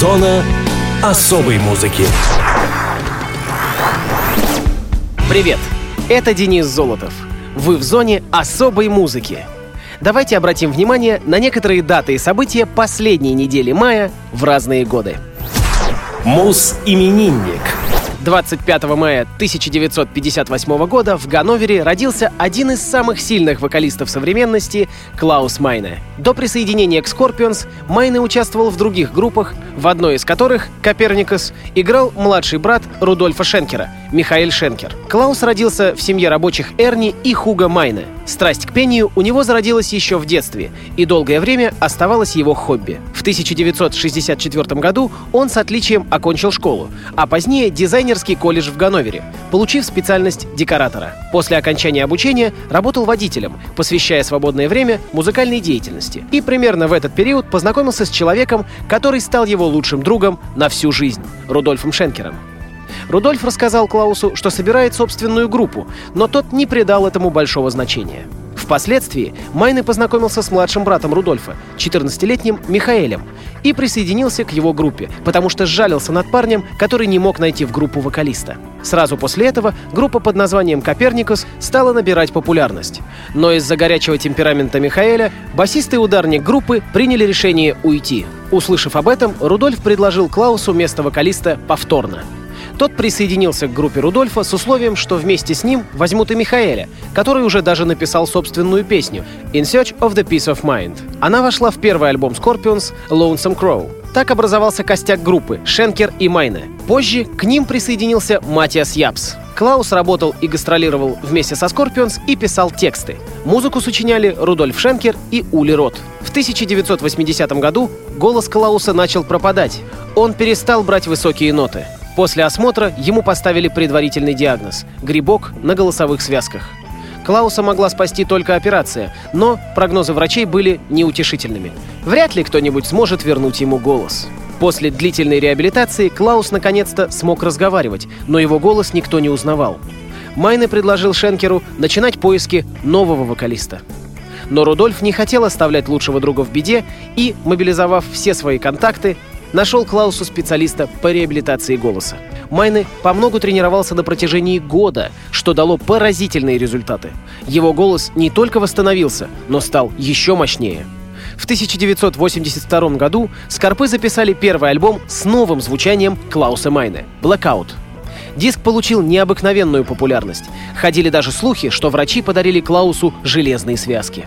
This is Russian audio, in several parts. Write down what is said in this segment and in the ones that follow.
Зона особой музыки. Привет! Это Денис Золотов. Вы в зоне особой музыки. Давайте обратим внимание на некоторые даты и события последней недели мая в разные годы. Мус-именинник. 25 мая 1958 года в Ганновере родился один из самых сильных вокалистов современности Клаус Майне. До присоединения к Scorpions Майне участвовал в других группах, в одной из которых, Коперникус, играл младший брат Рудольфа Шенкера, Михаил Шенкер. Клаус родился в семье рабочих Эрни и Хуга Майне. Страсть к пению у него зародилась еще в детстве и долгое время оставалась его хобби. В 1964 году он с отличием окончил школу, а позднее дизайнерский колледж в Ганновере, получив специальность декоратора. После окончания обучения работал водителем, посвящая свободное время музыкальной деятельности. И примерно в этот период познакомился с человеком, который стал его лучшим другом на всю жизнь — Рудольфом Шенкером. Рудольф рассказал Клаусу, что собирает собственную группу, но тот не придал этому большого значения. Впоследствии Майны познакомился с младшим братом Рудольфа, 14-летним Михаэлем, и присоединился к его группе, потому что сжалился над парнем, который не мог найти в группу вокалиста. Сразу после этого группа под названием «Коперникус» стала набирать популярность. Но из-за горячего темперамента Михаэля басист и ударник группы приняли решение уйти. Услышав об этом, Рудольф предложил Клаусу место вокалиста повторно. Тот присоединился к группе Рудольфа с условием, что вместе с ним возьмут и Михаэля, который уже даже написал собственную песню «In Search of the Peace of Mind». Она вошла в первый альбом Scorpions «Lonesome Crow». Так образовался костяк группы Шенкер и Майне. Позже к ним присоединился Матиас Япс. Клаус работал и гастролировал вместе со Scorpions и писал тексты. Музыку сочиняли Рудольф Шенкер и Ули Рот. В 1980 году голос Клауса начал пропадать. Он перестал брать высокие ноты. После осмотра ему поставили предварительный диагноз – грибок на голосовых связках. Клауса могла спасти только операция, но прогнозы врачей были неутешительными. Вряд ли кто-нибудь сможет вернуть ему голос. После длительной реабилитации Клаус наконец-то смог разговаривать, но его голос никто не узнавал. Майне предложил Шенкеру начинать поиски нового вокалиста. Но Рудольф не хотел оставлять лучшего друга в беде и, мобилизовав все свои контакты, нашел Клаусу специалиста по реабилитации голоса. Майны по многу тренировался на протяжении года, что дало поразительные результаты. Его голос не только восстановился, но стал еще мощнее. В 1982 году Скорпы записали первый альбом с новым звучанием Клауса Майне «Blackout». Диск получил необыкновенную популярность. Ходили даже слухи, что врачи подарили Клаусу железные связки.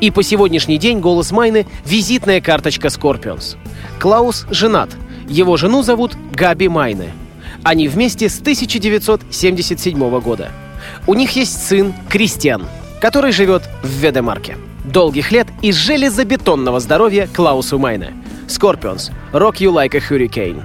И по сегодняшний день голос Майны — визитная карточка Scorpions. Клаус женат. Его жену зовут Габи Майне. Они вместе с 1977 года. У них есть сын Кристиан, который живет в Ведемарке. Долгих лет и железобетонного здоровья Клаусу Майне. Scorpions. Rock You Like a Hurricane.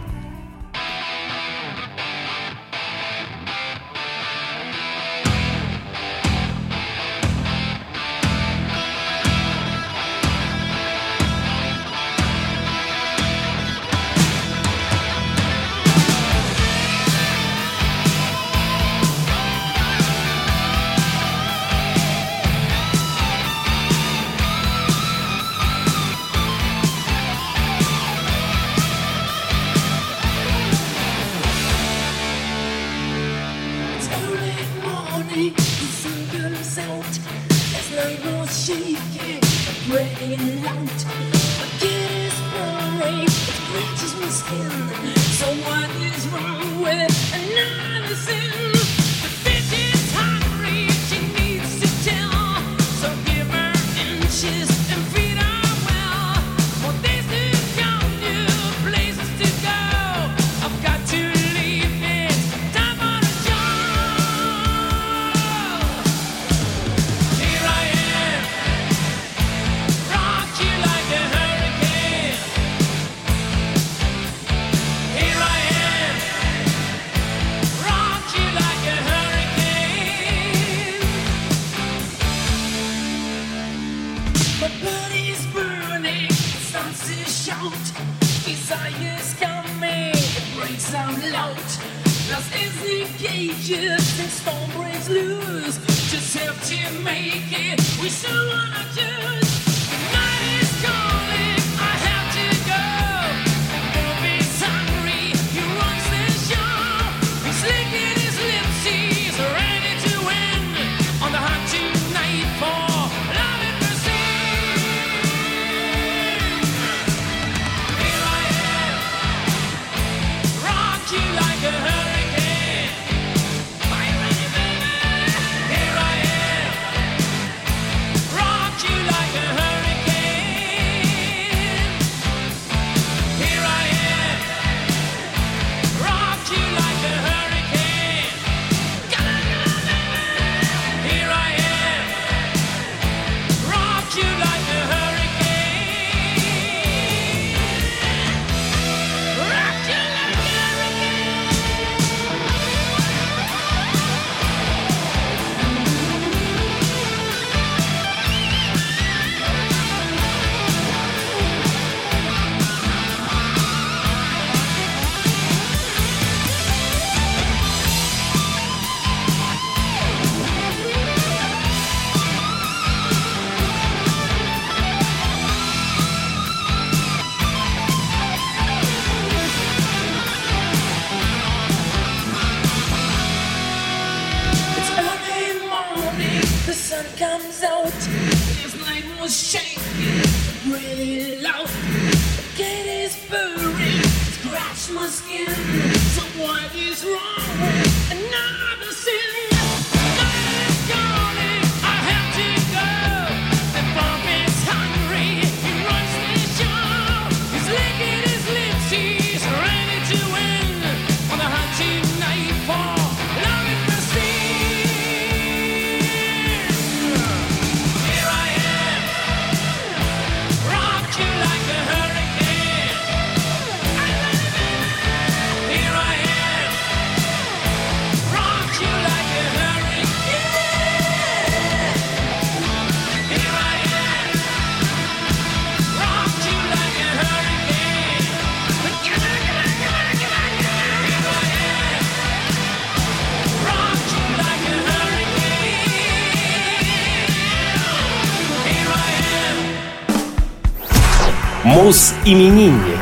Was shaking really loud. Get his furry, scratch my skin. So what is wrong? Am. Мус-именинник.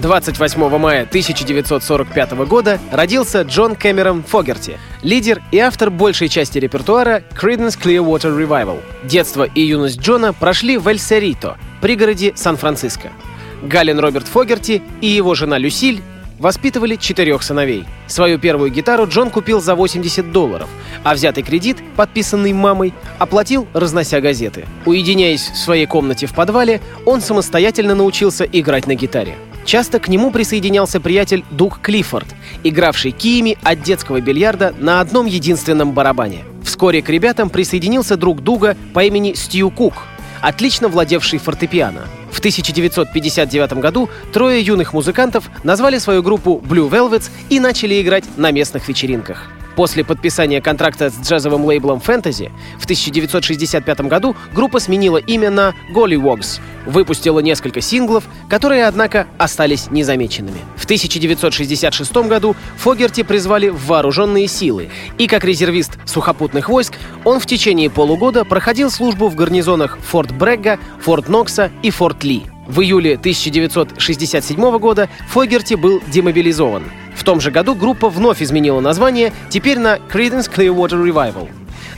28 мая 1945 года родился Джон Кэмерон Фогерти, лидер и автор большей части репертуара Creedence Clearwater Revival. Детство и юность Джона прошли в Эль-Серито, пригороде Сан-Франциско. Гален Роберт Фогерти и его жена Люсиль воспитывали четырех сыновей. Свою первую гитару Джон купил за 80 долларов, а взятый кредит, подписанный мамой, оплатил, разнося газеты. Уединяясь в своей комнате в подвале, он самостоятельно научился играть на гитаре. Часто к нему присоединялся приятель Дуг Клиффорд, игравший киями от детского бильярда на одном единственном барабане. Вскоре к ребятам присоединился друг Дуга по имени Стью Кук, отлично владевший фортепиано. В 1959 году трое юных музыкантов назвали свою группу Blue Velvets и начали играть на местных вечеринках. После подписания контракта с джазовым лейблом Fantasy в 1965 году группа сменила имя на Gollywogs, выпустила несколько синглов, которые, однако, остались незамеченными. В 1966 году Фогерти призвали в вооруженные силы, и как резервист сухопутных войск он в течение полугода проходил службу в гарнизонах Форт Брегга, Форт Нокса и Форт Ли. В июле 1967 года Фогерти был демобилизован. В том же году группа вновь изменила название, теперь на Creedence Clearwater Revival.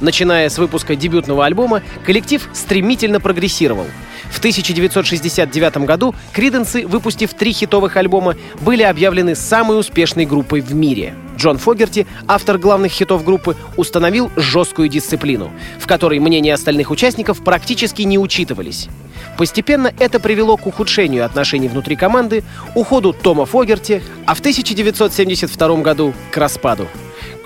Начиная с выпуска дебютного альбома, коллектив стремительно прогрессировал. В 1969 году Криденсы, выпустив три хитовых альбома, были объявлены самой успешной группой в мире. Джон Фогерти, автор главных хитов группы, установил жесткую дисциплину, в которой мнения остальных участников практически не учитывались. Постепенно это привело к ухудшению отношений внутри команды, уходу Тома Фогерти, а в 1972 году к распаду.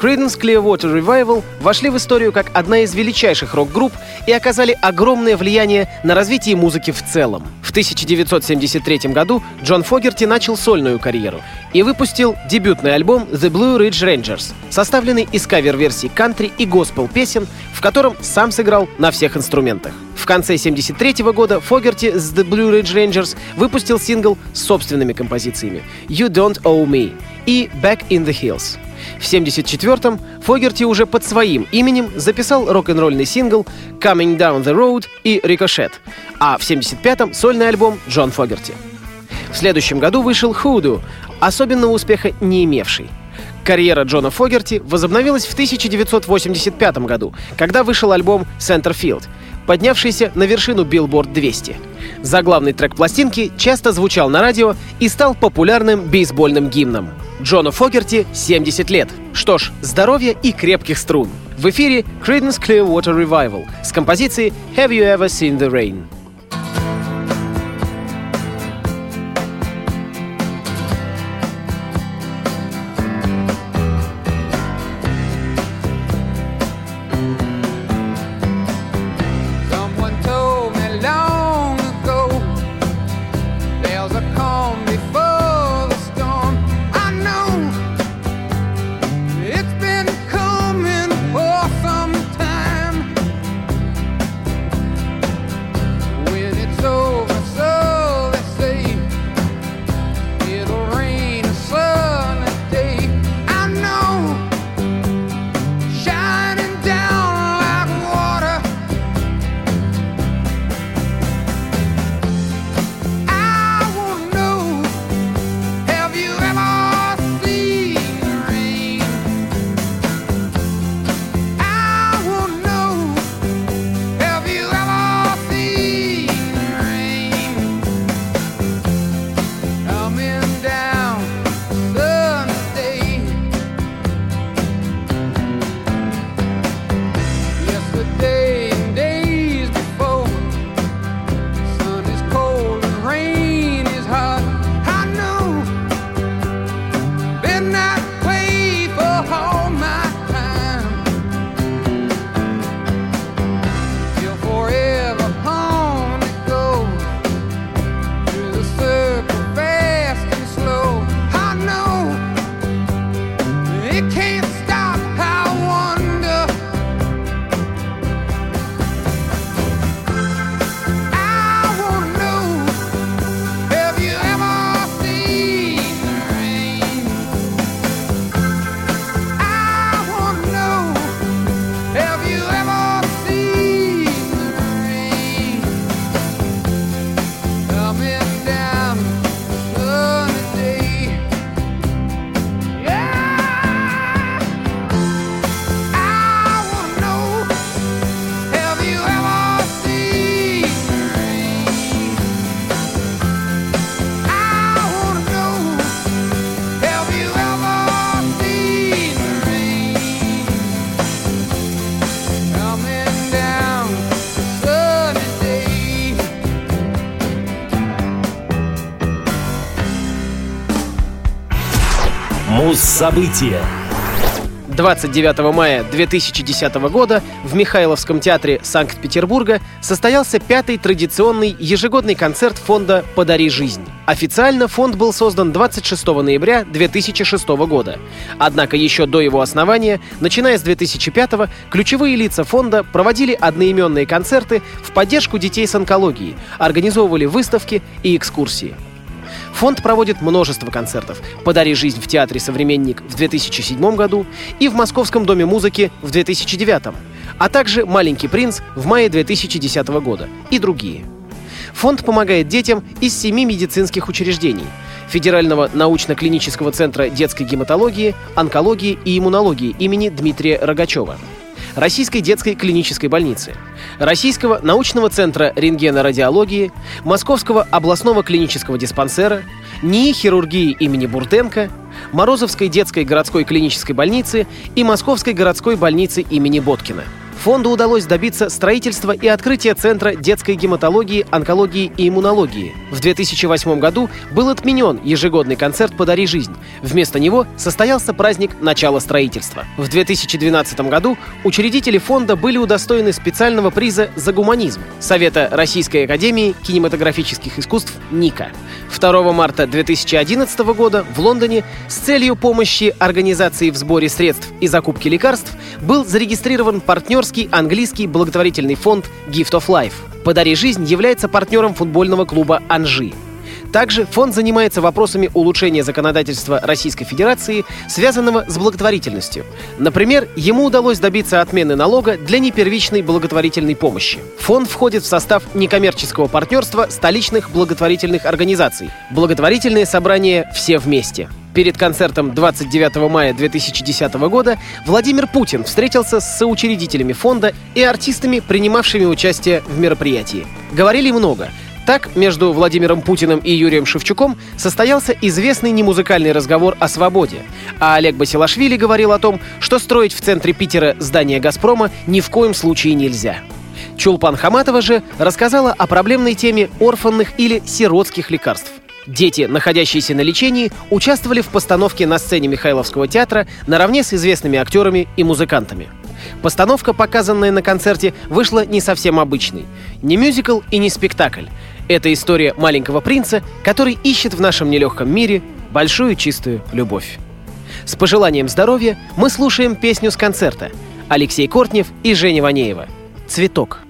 Creedence Clearwater Revival вошли в историю как одна из величайших рок-групп и оказали огромное влияние на развитие музыки в целом. В 1973 году Джон Фогерти начал сольную карьеру и выпустил дебютный альбом The Blue Ridge Rangers, составленный из кавер-версий кантри и госпел-песен, в котором сам сыграл на всех инструментах. В конце 1973 года Фогерти с The Blue Ridge Rangers выпустил сингл с собственными композициями «You Don't Owe Me» и «Back in the Hills». В 1974-м Фогерти уже под своим именем записал рок-н-ролльный сингл «Coming Down the Road» и «Ricochet», а в 1975-м сольный альбом Джон Фогерти. В следующем году вышел «Hoodoo», особенного успеха не имевший. Карьера Джона Фогерти возобновилась в 1985 году, когда вышел альбом «Centerfield», поднявшийся на вершину Billboard 200. Заглавный трек пластинки часто звучал на радио и стал популярным бейсбольным гимном. Джону Фогерти 70 лет. Что ж, здоровья и крепких струн. В эфире Creedence Clearwater Revival с композицией Have You Ever Seen the Rain? Муз-события 29 мая 2010 года в Михайловском театре Санкт-Петербурга состоялся пятый традиционный ежегодный концерт фонда «Подари жизнь». Официально фонд был создан 26 ноября 2006 года. Однако еще до его основания, начиная с 2005 ключевые лица фонда проводили одноименные концерты в поддержку детей с онкологией, организовывали выставки и экскурсии. Фонд проводит множество концертов. «Подари жизнь» в Театре «Современник» в 2007 году и в Московском доме музыки в 2009, а также «Маленький принц» в мае 2010 года и другие. Фонд помогает детям из семи медицинских учреждений – Федерального научно-клинического центра детской гематологии, онкологии и иммунологии имени Дмитрия Рогачева – Российской детской клинической больницы, Российского научного центра рентгенорадиологии, Московского областного клинического диспансера, НИИ хирургии имени Бурденко, Морозовской детской городской клинической больницы и Московской городской больницы имени Боткина – Фонду удалось добиться строительства и открытия Центра детской гематологии, онкологии и иммунологии. В 2008 году был отменен ежегодный концерт «Подари жизнь». Вместо него состоялся праздник начала строительства. В 2012 году учредители фонда были удостоены специального приза за гуманизм Совета Российской Академии кинематографических искусств «НИКа». 2 марта 2011 года в Лондоне с целью помощи организации в сборе средств и закупки лекарств был зарегистрирован партнерский английский благотворительный фонд Gift of Life. «Подари жизнь» является партнером футбольного клуба «Анжи». Также фонд занимается вопросами улучшения законодательства Российской Федерации, связанного с благотворительностью. Например, ему удалось добиться отмены налога для непервичной благотворительной помощи. Фонд входит в состав некоммерческого партнерства столичных благотворительных организаций. Благотворительные собрания «Все вместе». Перед концертом 29 мая 2010 года Владимир Путин встретился с соучредителями фонда и артистами, принимавшими участие в мероприятии. Говорили много — так, между Владимиром Путиным и Юрием Шевчуком состоялся известный немузыкальный разговор о свободе, а Олег Басилашвили говорил о том, что строить в центре Питера здание «Газпрома» ни в коем случае нельзя. Чулпан Хаматова же рассказала о проблемной теме орфанных или сиротских лекарств. Дети, находящиеся на лечении, участвовали в постановке на сцене Михайловского театра наравне с известными актерами и музыкантами. Постановка, показанная на концерте, вышла не совсем обычной. Не мюзикл и не спектакль. Это история маленького принца, который ищет в нашем нелегком мире большую чистую любовь. С пожеланием здоровья мы слушаем песню с концерта Алексей Кортнев и Женя Ванеева «Цветок».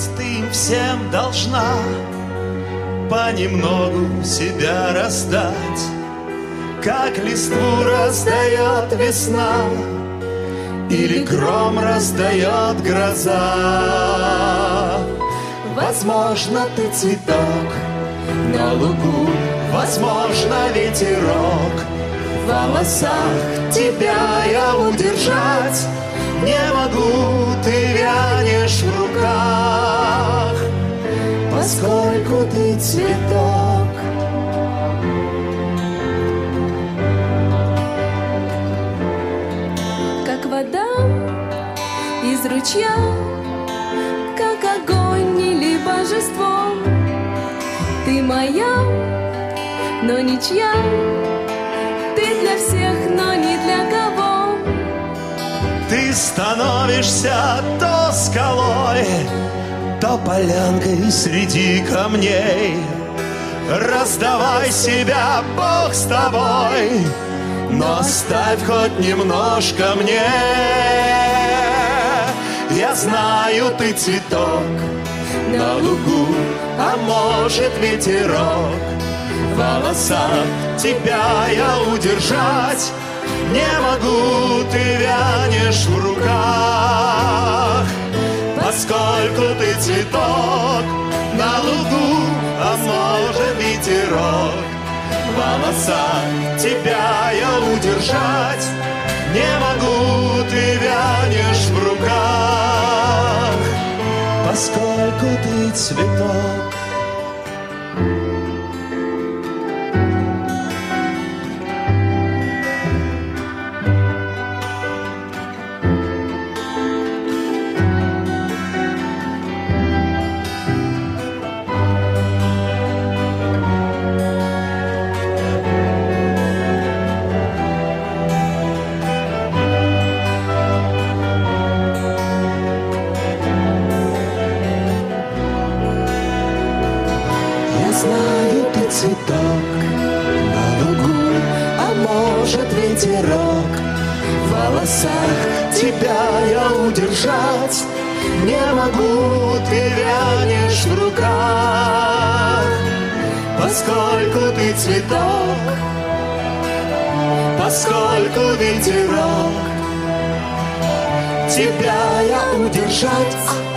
Быть, ты им всем должна понемногу себя раздать, как листву раздает весна или гром раздает гроза. Возможно, ты цветок на лугу, возможно, ветерок в волосах. Тебя я удержать не могу, поскольку ты цветок. как вода из ручья, как огонь или божество. Ты моя, но ничья, ты для всех, но не для кого. Ты становишься то скалой, то полянкой среди камней. Раздавай себя, Бог с тобой, но оставь хоть немножко мне. Я знаю, ты цветок на лугу, а может ветерок в волосах. Тебя я удержать не могу, ты вянешь в руках, поскольку ты цветок. На лугу, а может ветерок. В волосах Тебя я удержать не могу Ты вянешь в руках. Поскольку ты цветок знаю, ты цветок. На лугу, а может ветерок. В волосах тебя я удержать не могу, ты вянешь в руках, поскольку ты цветок, поскольку ветерок тебя я удержать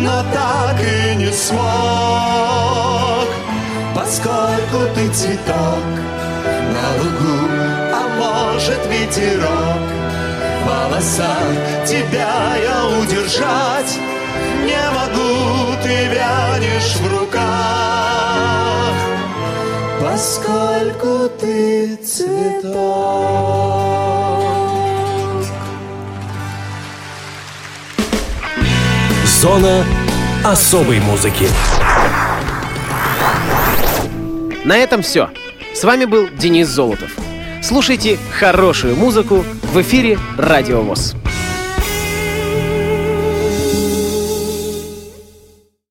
но так и не смог, поскольку ты цветок на лугу, а может ветерок. В волосах тебя я удержать не могу, ты вянешь в руках, поскольку ты цветок. Зона особой музыки. На этом все. С вами был Денис Золотов. Слушайте хорошую музыку в эфире Радио ВОЗ.